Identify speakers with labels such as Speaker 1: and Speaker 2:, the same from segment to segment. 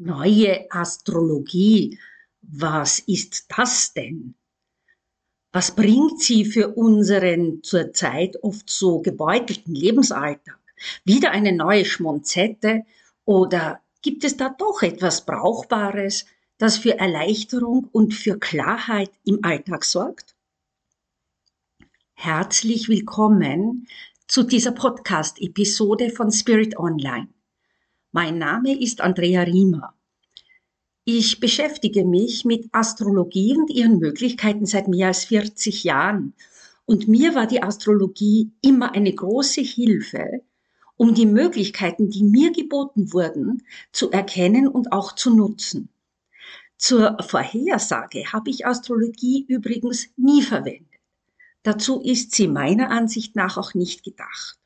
Speaker 1: Neue Astrologie, was ist das denn? Was bringt sie für unseren zurzeit oft so gebeutelten Lebensalltag? Wieder eine neue Schmonzette oder gibt es da doch etwas Brauchbares, das für Erleichterung und für Klarheit im Alltag sorgt? Herzlich willkommen zu dieser Podcast-Episode von Spirit Online. Mein Name ist Andrea Riemer. Ich beschäftige mich mit Astrologie und ihren Möglichkeiten seit mehr als 40 Jahren. Und mir war die Astrologie immer eine große Hilfe, um die Möglichkeiten, die mir geboten wurden, zu erkennen und auch zu nutzen. Zur Vorhersage habe ich Astrologie übrigens nie verwendet. Dazu ist sie meiner Ansicht nach auch nicht gedacht.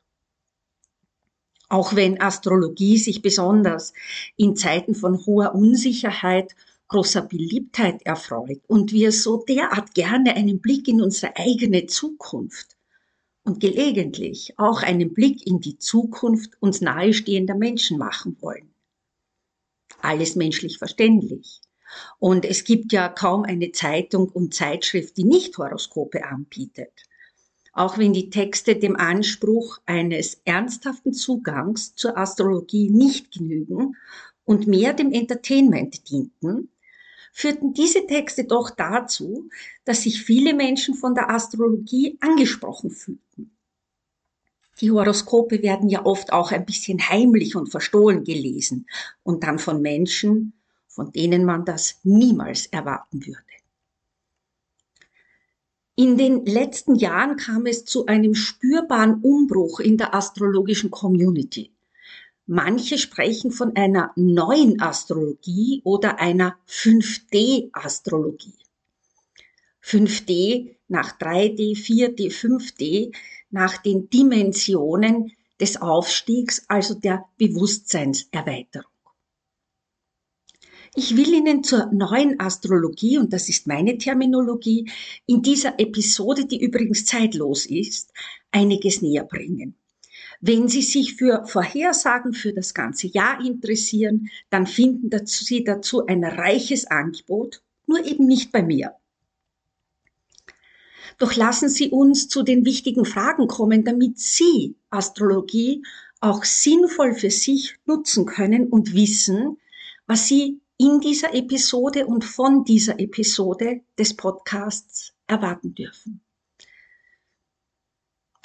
Speaker 1: Auch wenn Astrologie sich besonders in Zeiten von hoher Unsicherheit großer Beliebtheit erfreut und wir so derart gerne einen Blick in unsere eigene Zukunft und gelegentlich auch einen Blick in die Zukunft uns nahestehender Menschen machen wollen. Alles menschlich verständlich. Und es gibt ja kaum eine Zeitung und Zeitschrift, die nicht Horoskope anbietet auch wenn die Texte dem Anspruch eines ernsthaften Zugangs zur Astrologie nicht genügen und mehr dem Entertainment dienten, führten diese Texte doch dazu, dass sich viele Menschen von der Astrologie angesprochen fühlten. Die Horoskope werden ja oft auch ein bisschen heimlich und verstohlen gelesen und dann von Menschen, von denen man das niemals erwarten würde. In den letzten Jahren kam es zu einem spürbaren Umbruch in der astrologischen Community. Manche sprechen von einer neuen Astrologie oder einer 5D-Astrologie. 5D nach 3D, 4D, 5D nach den Dimensionen des Aufstiegs, also der Bewusstseinserweiterung. Ich will Ihnen zur neuen Astrologie, und das ist meine Terminologie, in dieser Episode, die übrigens zeitlos ist, einiges näher bringen. Wenn Sie sich für Vorhersagen für das ganze Jahr interessieren, dann finden Sie dazu ein reiches Angebot, nur eben nicht bei mir. Doch lassen Sie uns zu den wichtigen Fragen kommen, damit Sie Astrologie auch sinnvoll für sich nutzen können und wissen, was Sie in dieser Episode und von dieser Episode des Podcasts erwarten dürfen.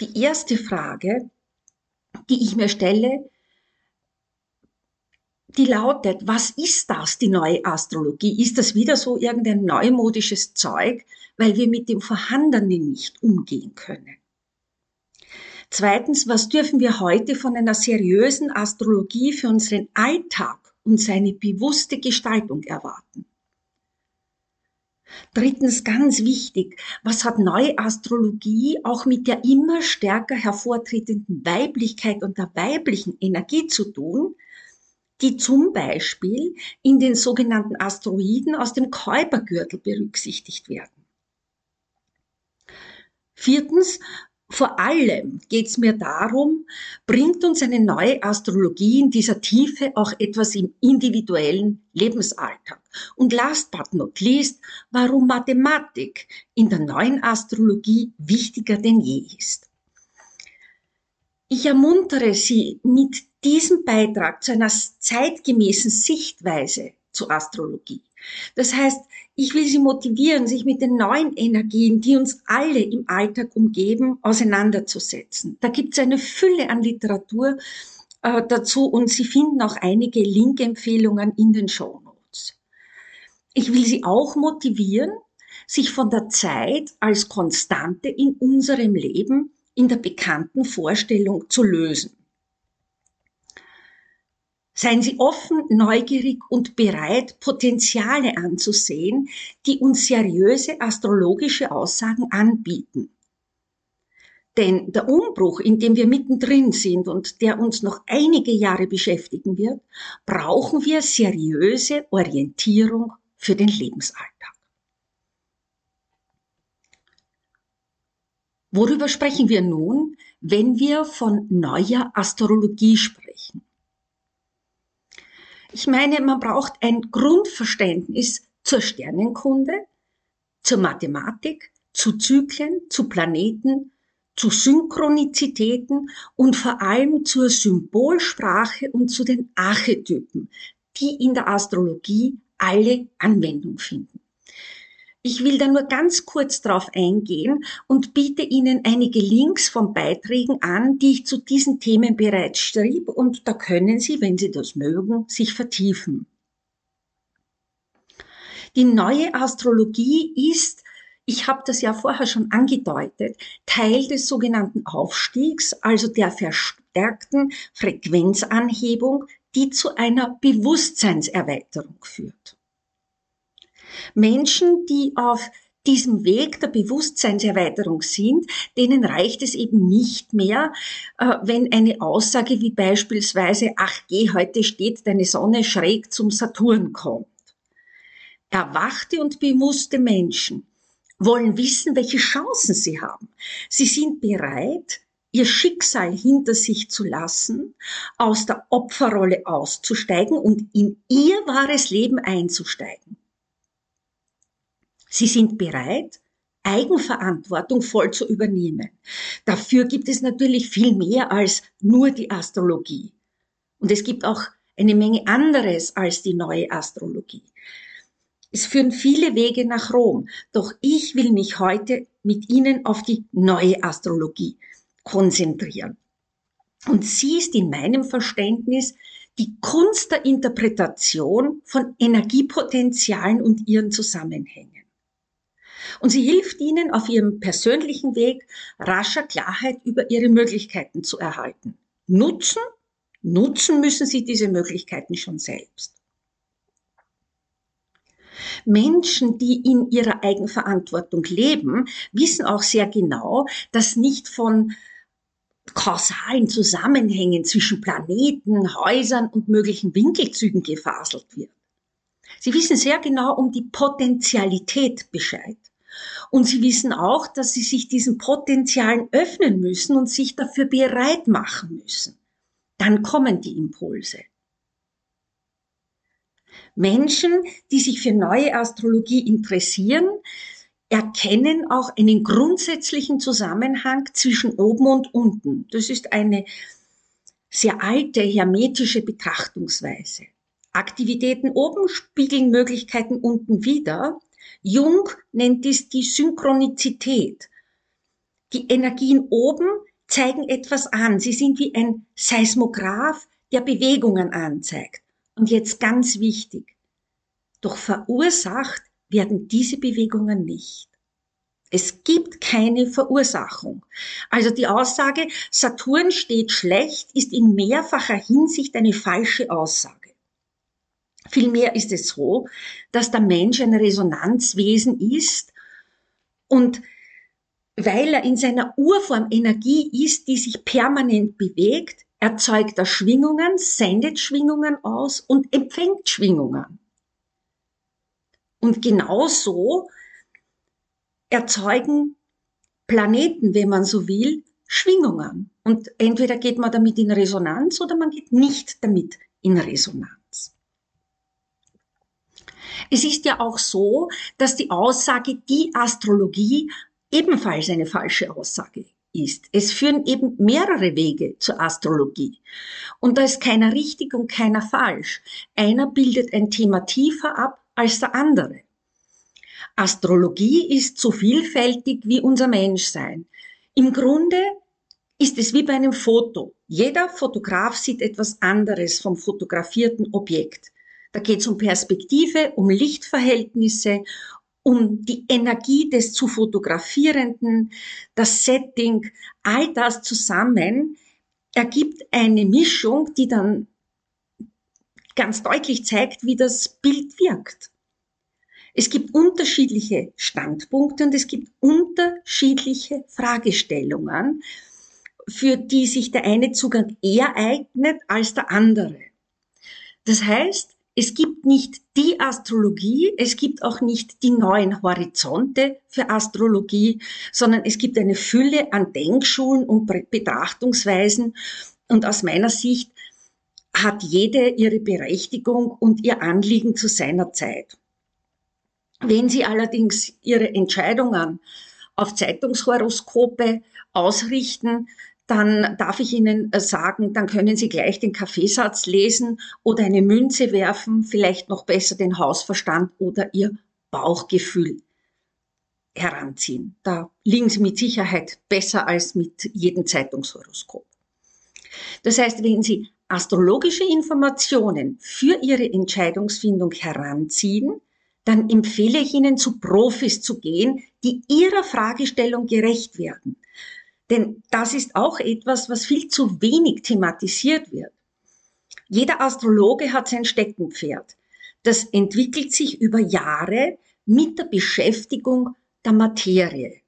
Speaker 1: Die erste Frage, die ich mir stelle, die lautet, was ist das, die neue Astrologie? Ist das wieder so irgendein neumodisches Zeug, weil wir mit dem Vorhandenen nicht umgehen können? Zweitens, was dürfen wir heute von einer seriösen Astrologie für unseren Alltag und seine bewusste Gestaltung erwarten. Drittens ganz wichtig, was hat neue Astrologie auch mit der immer stärker hervortretenden Weiblichkeit und der weiblichen Energie zu tun, die zum Beispiel in den sogenannten Asteroiden aus dem Käupergürtel berücksichtigt werden. Viertens, vor allem geht es mir darum, bringt uns eine neue Astrologie in dieser Tiefe auch etwas im individuellen Lebensalltag. Und last but not least, warum Mathematik in der neuen Astrologie wichtiger denn je ist. Ich ermuntere Sie mit diesem Beitrag zu einer zeitgemäßen Sichtweise zur Astrologie. Das heißt, ich will Sie motivieren, sich mit den neuen Energien, die uns alle im Alltag umgeben, auseinanderzusetzen. Da gibt es eine Fülle an Literatur äh, dazu und Sie finden auch einige Link-Empfehlungen in den Show Notes. Ich will Sie auch motivieren, sich von der Zeit als Konstante in unserem Leben in der bekannten Vorstellung zu lösen. Seien Sie offen, neugierig und bereit, Potenziale anzusehen, die uns seriöse astrologische Aussagen anbieten. Denn der Umbruch, in dem wir mittendrin sind und der uns noch einige Jahre beschäftigen wird, brauchen wir seriöse Orientierung für den Lebensalltag. Worüber sprechen wir nun, wenn wir von neuer Astrologie sprechen? Ich meine, man braucht ein Grundverständnis zur Sternenkunde, zur Mathematik, zu Zyklen, zu Planeten, zu Synchronizitäten und vor allem zur Symbolsprache und zu den Archetypen, die in der Astrologie alle Anwendung finden. Ich will da nur ganz kurz drauf eingehen und biete Ihnen einige Links von Beiträgen an, die ich zu diesen Themen bereits schrieb und da können Sie, wenn Sie das mögen, sich vertiefen. Die neue Astrologie ist, ich habe das ja vorher schon angedeutet, Teil des sogenannten Aufstiegs, also der verstärkten Frequenzanhebung, die zu einer Bewusstseinserweiterung führt. Menschen, die auf diesem Weg der Bewusstseinserweiterung sind, denen reicht es eben nicht mehr, äh, wenn eine Aussage wie beispielsweise, ach geh, heute steht deine Sonne schräg zum Saturn kommt. Erwachte und bewusste Menschen wollen wissen, welche Chancen sie haben. Sie sind bereit, ihr Schicksal hinter sich zu lassen, aus der Opferrolle auszusteigen und in ihr wahres Leben einzusteigen. Sie sind bereit, Eigenverantwortung voll zu übernehmen. Dafür gibt es natürlich viel mehr als nur die Astrologie. Und es gibt auch eine Menge anderes als die neue Astrologie. Es führen viele Wege nach Rom, doch ich will mich heute mit Ihnen auf die neue Astrologie konzentrieren. Und sie ist in meinem Verständnis die Kunst der Interpretation von Energiepotenzialen und ihren Zusammenhängen. Und sie hilft ihnen auf ihrem persönlichen Weg rascher Klarheit über ihre Möglichkeiten zu erhalten. Nutzen? Nutzen müssen sie diese Möglichkeiten schon selbst. Menschen, die in ihrer Eigenverantwortung leben, wissen auch sehr genau, dass nicht von kausalen Zusammenhängen zwischen Planeten, Häusern und möglichen Winkelzügen gefaselt wird. Sie wissen sehr genau um die Potentialität Bescheid. Und sie wissen auch, dass sie sich diesen Potenzialen öffnen müssen und sich dafür bereit machen müssen. Dann kommen die Impulse. Menschen, die sich für neue Astrologie interessieren, erkennen auch einen grundsätzlichen Zusammenhang zwischen oben und unten. Das ist eine sehr alte hermetische Betrachtungsweise. Aktivitäten oben spiegeln Möglichkeiten unten wider Jung nennt dies die Synchronizität. Die Energien oben zeigen etwas an. Sie sind wie ein Seismograph, der Bewegungen anzeigt. Und jetzt ganz wichtig. Doch verursacht werden diese Bewegungen nicht. Es gibt keine Verursachung. Also die Aussage, Saturn steht schlecht, ist in mehrfacher Hinsicht eine falsche Aussage. Vielmehr ist es so, dass der Mensch ein Resonanzwesen ist und weil er in seiner Urform Energie ist, die sich permanent bewegt, erzeugt er Schwingungen, sendet Schwingungen aus und empfängt Schwingungen. Und genauso erzeugen Planeten, wenn man so will, Schwingungen. Und entweder geht man damit in Resonanz oder man geht nicht damit in Resonanz. Es ist ja auch so, dass die Aussage, die Astrologie ebenfalls eine falsche Aussage ist. Es führen eben mehrere Wege zur Astrologie. Und da ist keiner richtig und keiner falsch. Einer bildet ein Thema tiefer ab als der andere. Astrologie ist so vielfältig wie unser Menschsein. Im Grunde ist es wie bei einem Foto. Jeder Fotograf sieht etwas anderes vom fotografierten Objekt. Da geht es um Perspektive, um Lichtverhältnisse, um die Energie des zu fotografierenden, das Setting, all das zusammen ergibt eine Mischung, die dann ganz deutlich zeigt, wie das Bild wirkt. Es gibt unterschiedliche Standpunkte und es gibt unterschiedliche Fragestellungen, für die sich der eine Zugang eher eignet als der andere. Das heißt, es gibt nicht die Astrologie, es gibt auch nicht die neuen Horizonte für Astrologie, sondern es gibt eine Fülle an Denkschulen und Betrachtungsweisen. Und aus meiner Sicht hat jede ihre Berechtigung und ihr Anliegen zu seiner Zeit. Wenn Sie allerdings Ihre Entscheidungen auf Zeitungshoroskope ausrichten, dann darf ich Ihnen äh, sagen, dann können Sie gleich den Kaffeesatz lesen oder eine Münze werfen, vielleicht noch besser den Hausverstand oder Ihr Bauchgefühl heranziehen. Da liegen Sie mit Sicherheit besser als mit jedem Zeitungshoroskop. Das heißt, wenn Sie astrologische Informationen für Ihre Entscheidungsfindung heranziehen, dann empfehle ich Ihnen, zu Profis zu gehen, die Ihrer Fragestellung gerecht werden. Denn das ist auch etwas, was viel zu wenig thematisiert wird. Jeder Astrologe hat sein Steckenpferd. Das entwickelt sich über Jahre mit der Beschäftigung der Materie.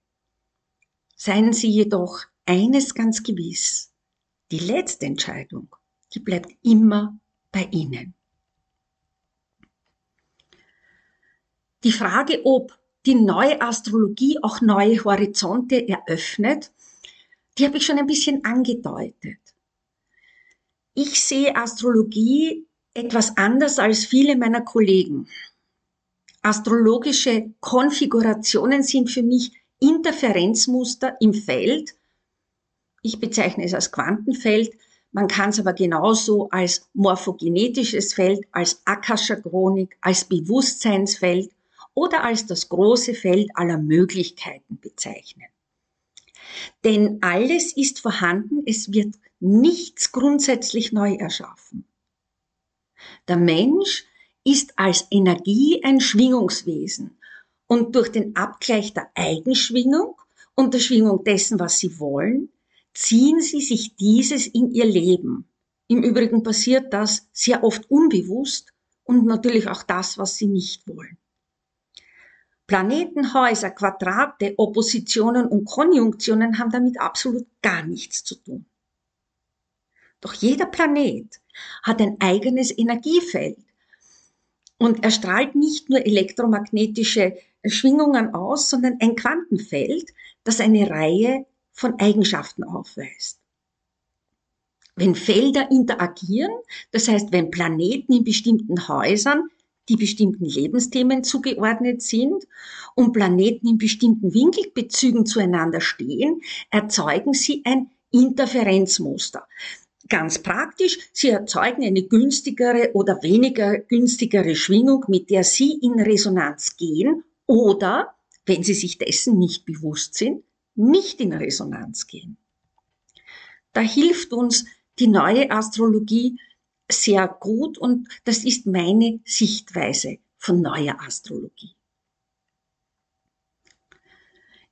Speaker 1: Seien Sie jedoch eines ganz gewiss. Die letzte Entscheidung, die bleibt immer bei Ihnen. Die Frage, ob die neue Astrologie auch neue Horizonte eröffnet, die habe ich schon ein bisschen angedeutet. Ich sehe Astrologie etwas anders als viele meiner Kollegen. Astrologische Konfigurationen sind für mich Interferenzmuster im Feld. Ich bezeichne es als Quantenfeld. Man kann es aber genauso als morphogenetisches Feld, als Akasha Chronik, als Bewusstseinsfeld oder als das große Feld aller Möglichkeiten bezeichnen. Denn alles ist vorhanden, es wird nichts grundsätzlich neu erschaffen. Der Mensch ist als Energie ein Schwingungswesen und durch den Abgleich der Eigenschwingung und der Schwingung dessen, was sie wollen, ziehen sie sich dieses in ihr Leben. Im Übrigen passiert das sehr oft unbewusst und natürlich auch das, was sie nicht wollen. Planetenhäuser, Quadrate, Oppositionen und Konjunktionen haben damit absolut gar nichts zu tun. Doch jeder Planet hat ein eigenes Energiefeld und er strahlt nicht nur elektromagnetische Schwingungen aus, sondern ein Quantenfeld, das eine Reihe von Eigenschaften aufweist. Wenn Felder interagieren, das heißt, wenn Planeten in bestimmten Häusern die bestimmten Lebensthemen zugeordnet sind und Planeten in bestimmten Winkelbezügen zueinander stehen, erzeugen sie ein Interferenzmuster. Ganz praktisch, sie erzeugen eine günstigere oder weniger günstigere Schwingung, mit der sie in Resonanz gehen oder, wenn sie sich dessen nicht bewusst sind, nicht in Resonanz gehen. Da hilft uns die neue Astrologie sehr gut und das ist meine Sichtweise von neuer Astrologie.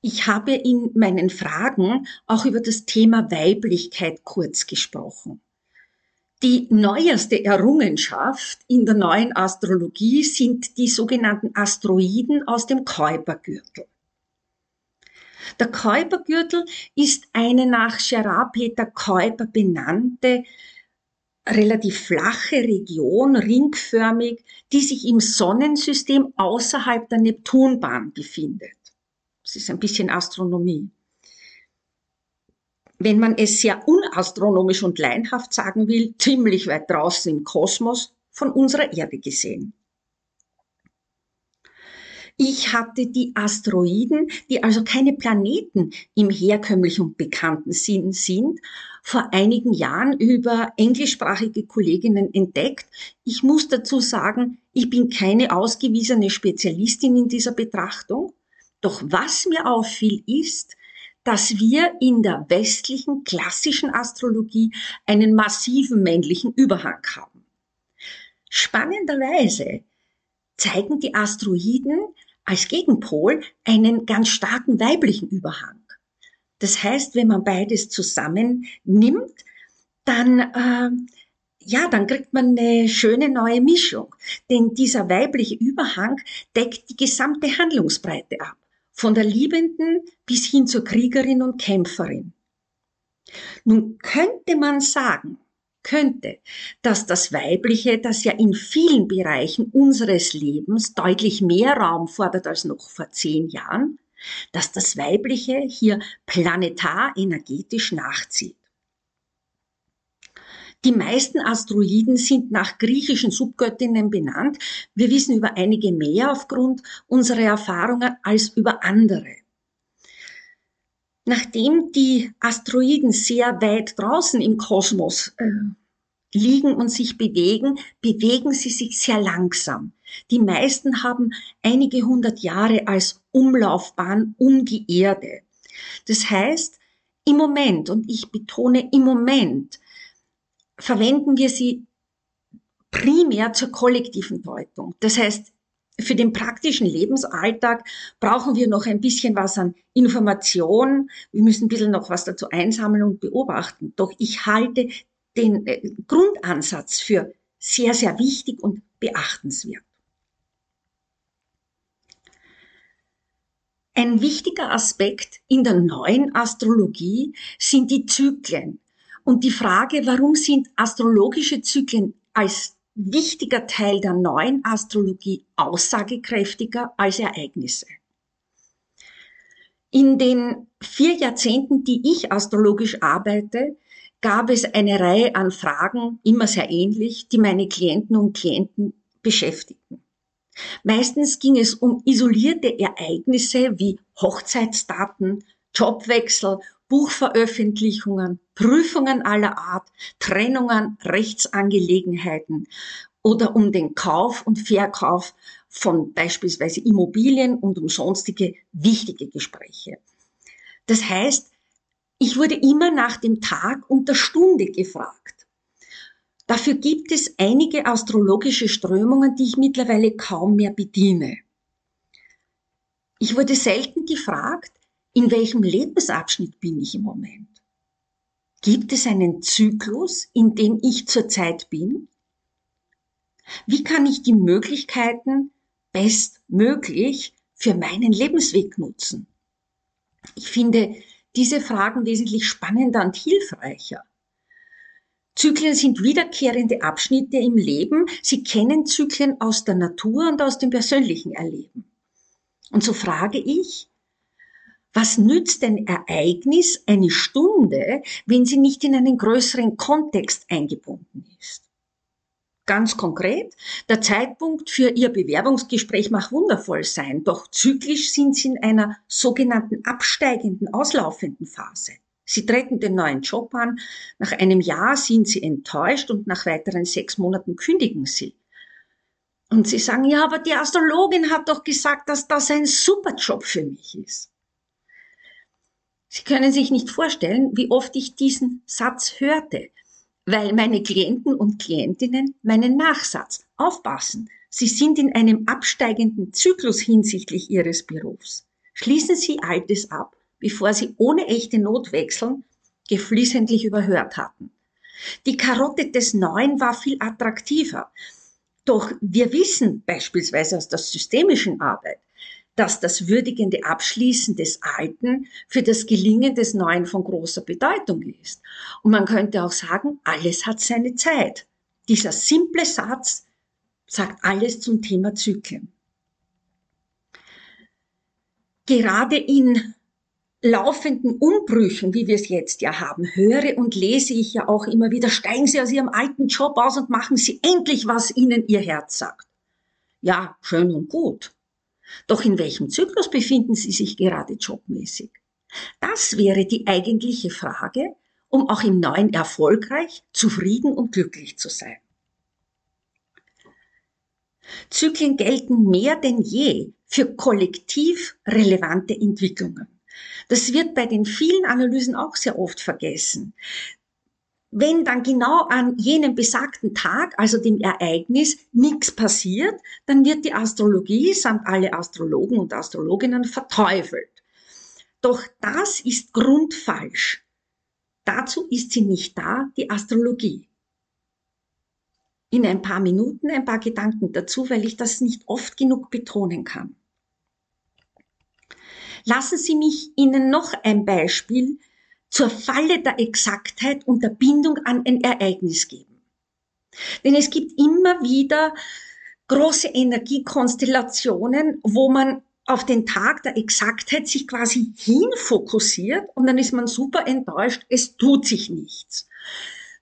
Speaker 1: Ich habe in meinen Fragen auch über das Thema Weiblichkeit kurz gesprochen. Die neueste Errungenschaft in der neuen Astrologie sind die sogenannten Asteroiden aus dem Kuipergürtel. Der Kuipergürtel ist eine nach Gerard Peter Kuiper benannte relativ flache Region, ringförmig, die sich im Sonnensystem außerhalb der Neptunbahn befindet. Das ist ein bisschen Astronomie. Wenn man es sehr unastronomisch und leinhaft sagen will, ziemlich weit draußen im Kosmos von unserer Erde gesehen. Ich hatte die Asteroiden, die also keine Planeten im herkömmlichen und bekannten Sinn sind, vor einigen Jahren über englischsprachige Kolleginnen entdeckt. Ich muss dazu sagen, ich bin keine ausgewiesene Spezialistin in dieser Betrachtung. Doch was mir auffiel ist, dass wir in der westlichen klassischen Astrologie einen massiven männlichen Überhang haben. Spannenderweise zeigen die Asteroiden als Gegenpol einen ganz starken weiblichen Überhang. Das heißt, wenn man beides zusammen nimmt, dann, äh, ja, dann kriegt man eine schöne neue Mischung. Denn dieser weibliche Überhang deckt die gesamte Handlungsbreite ab. Von der Liebenden bis hin zur Kriegerin und Kämpferin. Nun könnte man sagen, könnte, dass das Weibliche, das ja in vielen Bereichen unseres Lebens deutlich mehr Raum fordert als noch vor zehn Jahren, dass das Weibliche hier planetar energetisch nachzieht. Die meisten Asteroiden sind nach griechischen Subgöttinnen benannt. Wir wissen über einige mehr aufgrund unserer Erfahrungen als über andere. Nachdem die Asteroiden sehr weit draußen im Kosmos äh, liegen und sich bewegen, bewegen sie sich sehr langsam. Die meisten haben einige hundert Jahre als Umlaufbahn um die Erde. Das heißt, im Moment, und ich betone im Moment, verwenden wir sie primär zur kollektiven Deutung. Das heißt, für den praktischen Lebensalltag brauchen wir noch ein bisschen was an Information. Wir müssen ein bisschen noch was dazu einsammeln und beobachten. Doch ich halte den äh, Grundansatz für sehr, sehr wichtig und beachtenswert. Ein wichtiger Aspekt in der neuen Astrologie sind die Zyklen. Und die Frage, warum sind astrologische Zyklen als wichtiger Teil der neuen Astrologie aussagekräftiger als Ereignisse? In den vier Jahrzehnten, die ich astrologisch arbeite, gab es eine Reihe an Fragen, immer sehr ähnlich, die meine Klienten und Klienten beschäftigten. Meistens ging es um isolierte Ereignisse wie Hochzeitsdaten, Jobwechsel, Buchveröffentlichungen, Prüfungen aller Art, Trennungen, Rechtsangelegenheiten oder um den Kauf und Verkauf von beispielsweise Immobilien und um sonstige wichtige Gespräche. Das heißt, ich wurde immer nach dem Tag und der Stunde gefragt. Dafür gibt es einige astrologische Strömungen, die ich mittlerweile kaum mehr bediene. Ich wurde selten gefragt, in welchem Lebensabschnitt bin ich im Moment? Gibt es einen Zyklus, in dem ich zurzeit bin? Wie kann ich die Möglichkeiten bestmöglich für meinen Lebensweg nutzen? Ich finde diese Fragen wesentlich spannender und hilfreicher. Zyklen sind wiederkehrende Abschnitte im Leben. Sie kennen Zyklen aus der Natur und aus dem persönlichen Erleben. Und so frage ich, was nützt ein Ereignis eine Stunde, wenn sie nicht in einen größeren Kontext eingebunden ist? Ganz konkret, der Zeitpunkt für Ihr Bewerbungsgespräch mag wundervoll sein, doch zyklisch sind Sie in einer sogenannten absteigenden, auslaufenden Phase. Sie treten den neuen Job an, nach einem Jahr sind Sie enttäuscht und nach weiteren sechs Monaten kündigen Sie. Und Sie sagen, ja, aber die Astrologin hat doch gesagt, dass das ein super Job für mich ist. Sie können sich nicht vorstellen, wie oft ich diesen Satz hörte, weil meine Klienten und Klientinnen meinen Nachsatz aufpassen. Sie sind in einem absteigenden Zyklus hinsichtlich Ihres Berufs. Schließen Sie Altes ab bevor sie ohne echte Not wechseln, geflissentlich überhört hatten. Die Karotte des Neuen war viel attraktiver. Doch wir wissen beispielsweise aus der systemischen Arbeit, dass das würdigende Abschließen des Alten für das Gelingen des Neuen von großer Bedeutung ist. Und man könnte auch sagen, alles hat seine Zeit. Dieser simple Satz sagt alles zum Thema Zyklen. Gerade in laufenden Umbrüchen, wie wir es jetzt ja haben, höre und lese ich ja auch immer wieder, steigen Sie aus Ihrem alten Job aus und machen Sie endlich, was Ihnen Ihr Herz sagt. Ja, schön und gut. Doch in welchem Zyklus befinden Sie sich gerade jobmäßig? Das wäre die eigentliche Frage, um auch im Neuen erfolgreich, zufrieden und glücklich zu sein. Zyklen gelten mehr denn je für kollektiv relevante Entwicklungen. Das wird bei den vielen Analysen auch sehr oft vergessen. Wenn dann genau an jenem besagten Tag, also dem Ereignis, nichts passiert, dann wird die Astrologie samt alle Astrologen und Astrologinnen verteufelt. Doch das ist grundfalsch. Dazu ist sie nicht da, die Astrologie. In ein paar Minuten ein paar Gedanken dazu, weil ich das nicht oft genug betonen kann. Lassen Sie mich Ihnen noch ein Beispiel zur Falle der Exaktheit und der Bindung an ein Ereignis geben. Denn es gibt immer wieder große Energiekonstellationen, wo man auf den Tag der Exaktheit sich quasi hinfokussiert und dann ist man super enttäuscht, es tut sich nichts.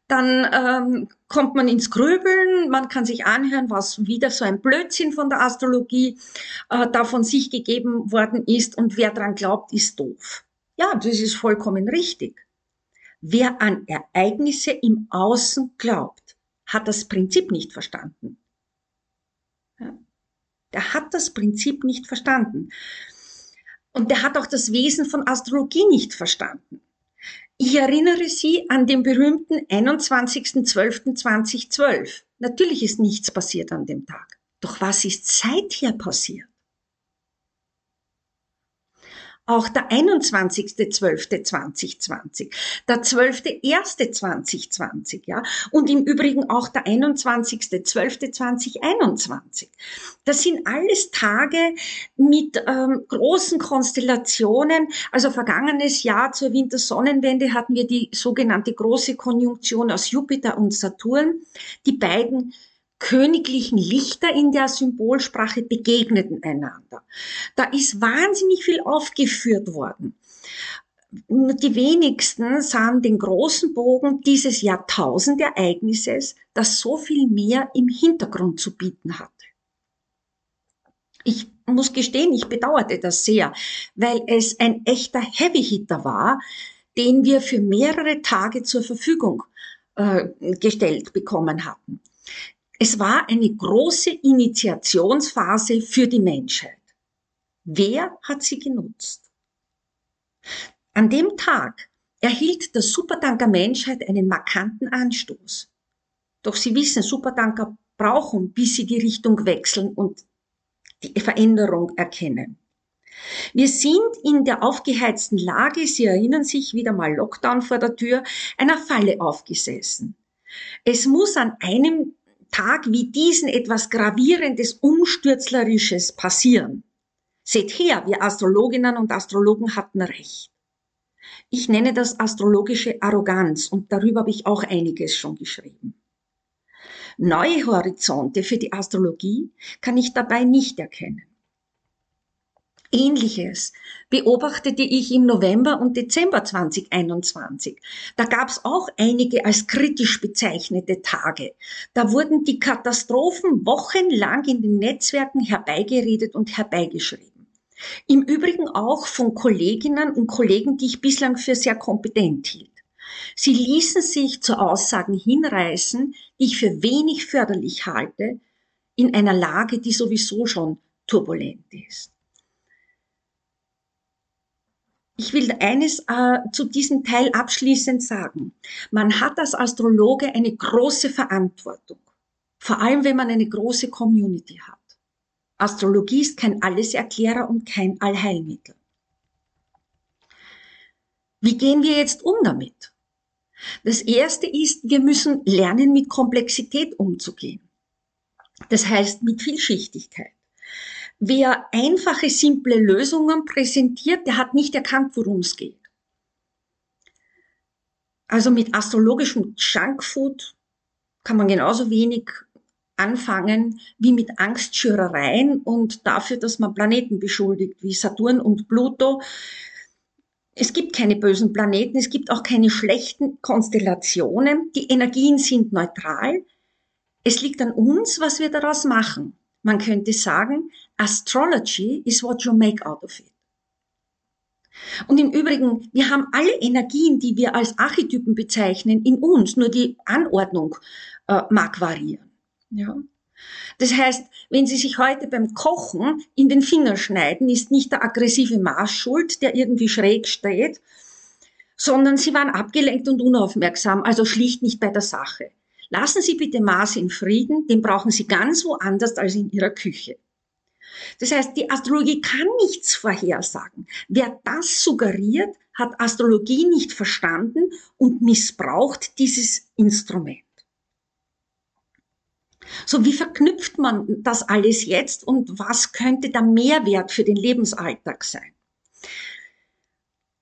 Speaker 1: dann ähm, kommt man ins Grübeln, man kann sich anhören, was wieder so ein Blödsinn von der Astrologie äh, da von sich gegeben worden ist und wer dran glaubt, ist doof. Ja, das ist vollkommen richtig. Wer an Ereignisse im Außen glaubt, hat das Prinzip nicht verstanden. Der hat das Prinzip nicht verstanden. Und der hat auch das Wesen von Astrologie nicht verstanden. Ich erinnere Sie an den berühmten 21.12.2012. Natürlich ist nichts passiert an dem Tag. Doch was ist seither passiert? Auch der 21.12.2020, der 12.1.2020, ja, und im Übrigen auch der 21.12.2021. Das sind alles Tage mit ähm, großen Konstellationen. Also vergangenes Jahr zur Wintersonnenwende hatten wir die sogenannte große Konjunktion aus Jupiter und Saturn. Die beiden königlichen Lichter in der Symbolsprache begegneten einander. Da ist wahnsinnig viel aufgeführt worden. Die wenigsten sahen den großen Bogen dieses Jahrtausendereignisses, das so viel mehr im Hintergrund zu bieten hatte. Ich muss gestehen, ich bedauerte das sehr, weil es ein echter Heavy-Hitter war, den wir für mehrere Tage zur Verfügung äh, gestellt bekommen hatten. Es war eine große Initiationsphase für die Menschheit. Wer hat sie genutzt? An dem Tag erhielt der Supertanker Menschheit einen markanten Anstoß. Doch Sie wissen, Supertanker brauchen, bis sie die Richtung wechseln und die Veränderung erkennen. Wir sind in der aufgeheizten Lage, Sie erinnern sich wieder mal Lockdown vor der Tür, einer Falle aufgesessen. Es muss an einem Tag wie diesen etwas Gravierendes, Umstürzlerisches passieren. Seht her, wir Astrologinnen und Astrologen hatten recht. Ich nenne das astrologische Arroganz und darüber habe ich auch einiges schon geschrieben. Neue Horizonte für die Astrologie kann ich dabei nicht erkennen. Ähnliches beobachtete ich im November und Dezember 2021. Da gab es auch einige als kritisch bezeichnete Tage. Da wurden die Katastrophen wochenlang in den Netzwerken herbeigeredet und herbeigeschrieben. Im Übrigen auch von Kolleginnen und Kollegen, die ich bislang für sehr kompetent hielt. Sie ließen sich zu Aussagen hinreißen, die ich für wenig förderlich halte, in einer Lage, die sowieso schon turbulent ist. Ich will eines äh, zu diesem Teil abschließend sagen. Man hat als Astrologe eine große Verantwortung. Vor allem, wenn man eine große Community hat. Astrologie ist kein Alleserklärer und kein Allheilmittel. Wie gehen wir jetzt um damit? Das erste ist, wir müssen lernen, mit Komplexität umzugehen. Das heißt, mit Vielschichtigkeit. Wer einfache, simple Lösungen präsentiert, der hat nicht erkannt, worum es geht. Also mit astrologischem Junkfood kann man genauso wenig anfangen wie mit Angstschürereien und dafür, dass man Planeten beschuldigt, wie Saturn und Pluto. Es gibt keine bösen Planeten, es gibt auch keine schlechten Konstellationen. Die Energien sind neutral. Es liegt an uns, was wir daraus machen. Man könnte sagen, Astrology is what you make out of it. Und im Übrigen, wir haben alle Energien, die wir als Archetypen bezeichnen, in uns, nur die Anordnung äh, mag variieren. Ja? Das heißt, wenn Sie sich heute beim Kochen in den Finger schneiden, ist nicht der aggressive Mars schuld, der irgendwie schräg steht, sondern Sie waren abgelenkt und unaufmerksam, also schlicht nicht bei der Sache. Lassen Sie bitte Mars in Frieden, den brauchen Sie ganz woanders als in Ihrer Küche. Das heißt, die Astrologie kann nichts vorhersagen. Wer das suggeriert, hat Astrologie nicht verstanden und missbraucht dieses Instrument. So, wie verknüpft man das alles jetzt und was könnte der Mehrwert für den Lebensalltag sein?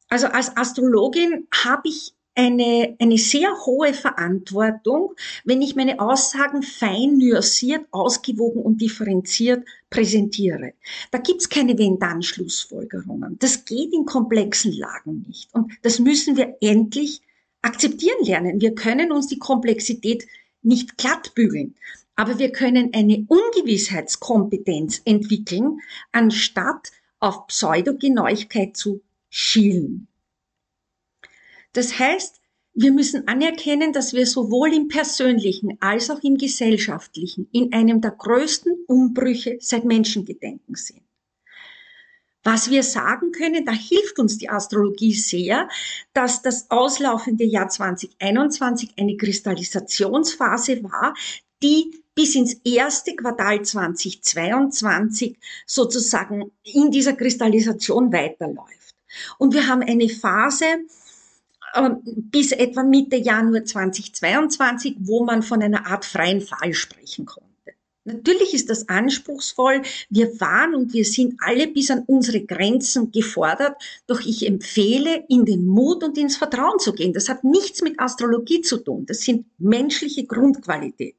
Speaker 1: Also als Astrologin habe ich eine, eine sehr hohe Verantwortung, wenn ich meine Aussagen fein nuanciert, ausgewogen und differenziert präsentiere. Da gibt's keine Wenn-Dann-Schlussfolgerungen. Das geht in komplexen Lagen nicht. Und das müssen wir endlich akzeptieren lernen. Wir können uns die Komplexität nicht glatt bügeln, aber wir können eine Ungewissheitskompetenz entwickeln, anstatt auf Pseudogenauigkeit zu schielen. Das heißt, wir müssen anerkennen, dass wir sowohl im persönlichen als auch im gesellschaftlichen in einem der größten Umbrüche seit Menschengedenken sind. Was wir sagen können, da hilft uns die Astrologie sehr, dass das auslaufende Jahr 2021 eine Kristallisationsphase war, die bis ins erste Quartal 2022 sozusagen in dieser Kristallisation weiterläuft. Und wir haben eine Phase, bis etwa Mitte Januar 2022, wo man von einer Art freien Fall sprechen konnte. Natürlich ist das anspruchsvoll. Wir waren und wir sind alle bis an unsere Grenzen gefordert. Doch ich empfehle, in den Mut und ins Vertrauen zu gehen. Das hat nichts mit Astrologie zu tun. Das sind menschliche Grundqualitäten.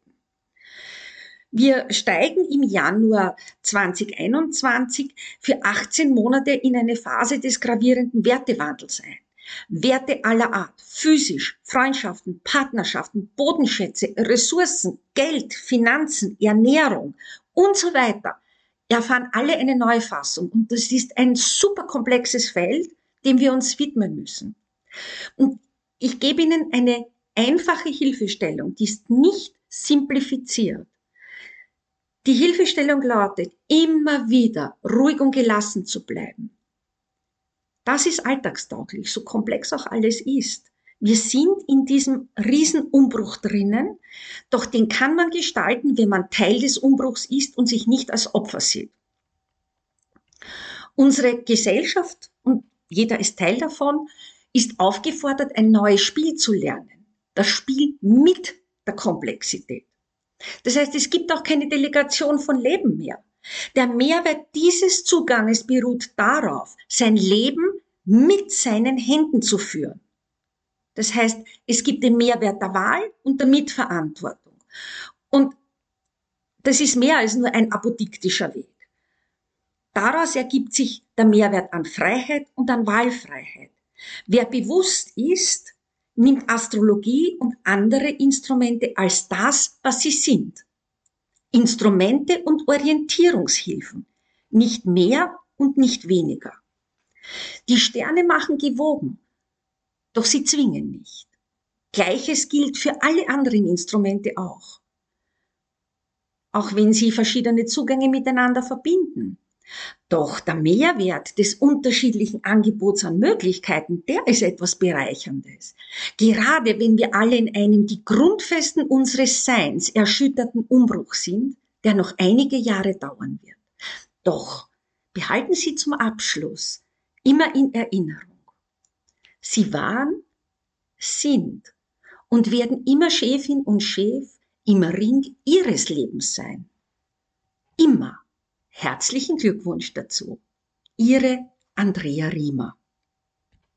Speaker 1: Wir steigen im Januar 2021 für 18 Monate in eine Phase des gravierenden Wertewandels ein. Werte aller Art, physisch, Freundschaften, Partnerschaften, Bodenschätze, Ressourcen, Geld, Finanzen, Ernährung und so weiter, erfahren alle eine neue Fassung. Und das ist ein super komplexes Feld, dem wir uns widmen müssen. Und ich gebe Ihnen eine einfache Hilfestellung, die ist nicht simplifiziert. Die Hilfestellung lautet, immer wieder ruhig und gelassen zu bleiben das ist alltagstauglich, so komplex auch alles ist. Wir sind in diesem Riesenumbruch drinnen, doch den kann man gestalten, wenn man Teil des Umbruchs ist und sich nicht als Opfer sieht. Unsere Gesellschaft, und jeder ist Teil davon, ist aufgefordert, ein neues Spiel zu lernen. Das Spiel mit der Komplexität. Das heißt, es gibt auch keine Delegation von Leben mehr. Der Mehrwert dieses Zuganges beruht darauf, sein Leben mit seinen Händen zu führen. Das heißt, es gibt den Mehrwert der Wahl und der Mitverantwortung. Und das ist mehr als nur ein apodiktischer Weg. Daraus ergibt sich der Mehrwert an Freiheit und an Wahlfreiheit. Wer bewusst ist, nimmt Astrologie und andere Instrumente als das, was sie sind. Instrumente und Orientierungshilfen, nicht mehr und nicht weniger. Die Sterne machen gewogen, doch sie zwingen nicht. Gleiches gilt für alle anderen Instrumente auch. Auch wenn sie verschiedene Zugänge miteinander verbinden. Doch der Mehrwert des unterschiedlichen Angebots an Möglichkeiten, der ist etwas Bereicherndes. Gerade wenn wir alle in einem die Grundfesten unseres Seins erschütterten Umbruch sind, der noch einige Jahre dauern wird. Doch behalten Sie zum Abschluss immer in Erinnerung. Sie waren, sind und werden immer Chefin und Chef im Ring ihres Lebens sein. Immer. Herzlichen Glückwunsch dazu. Ihre Andrea Riemer.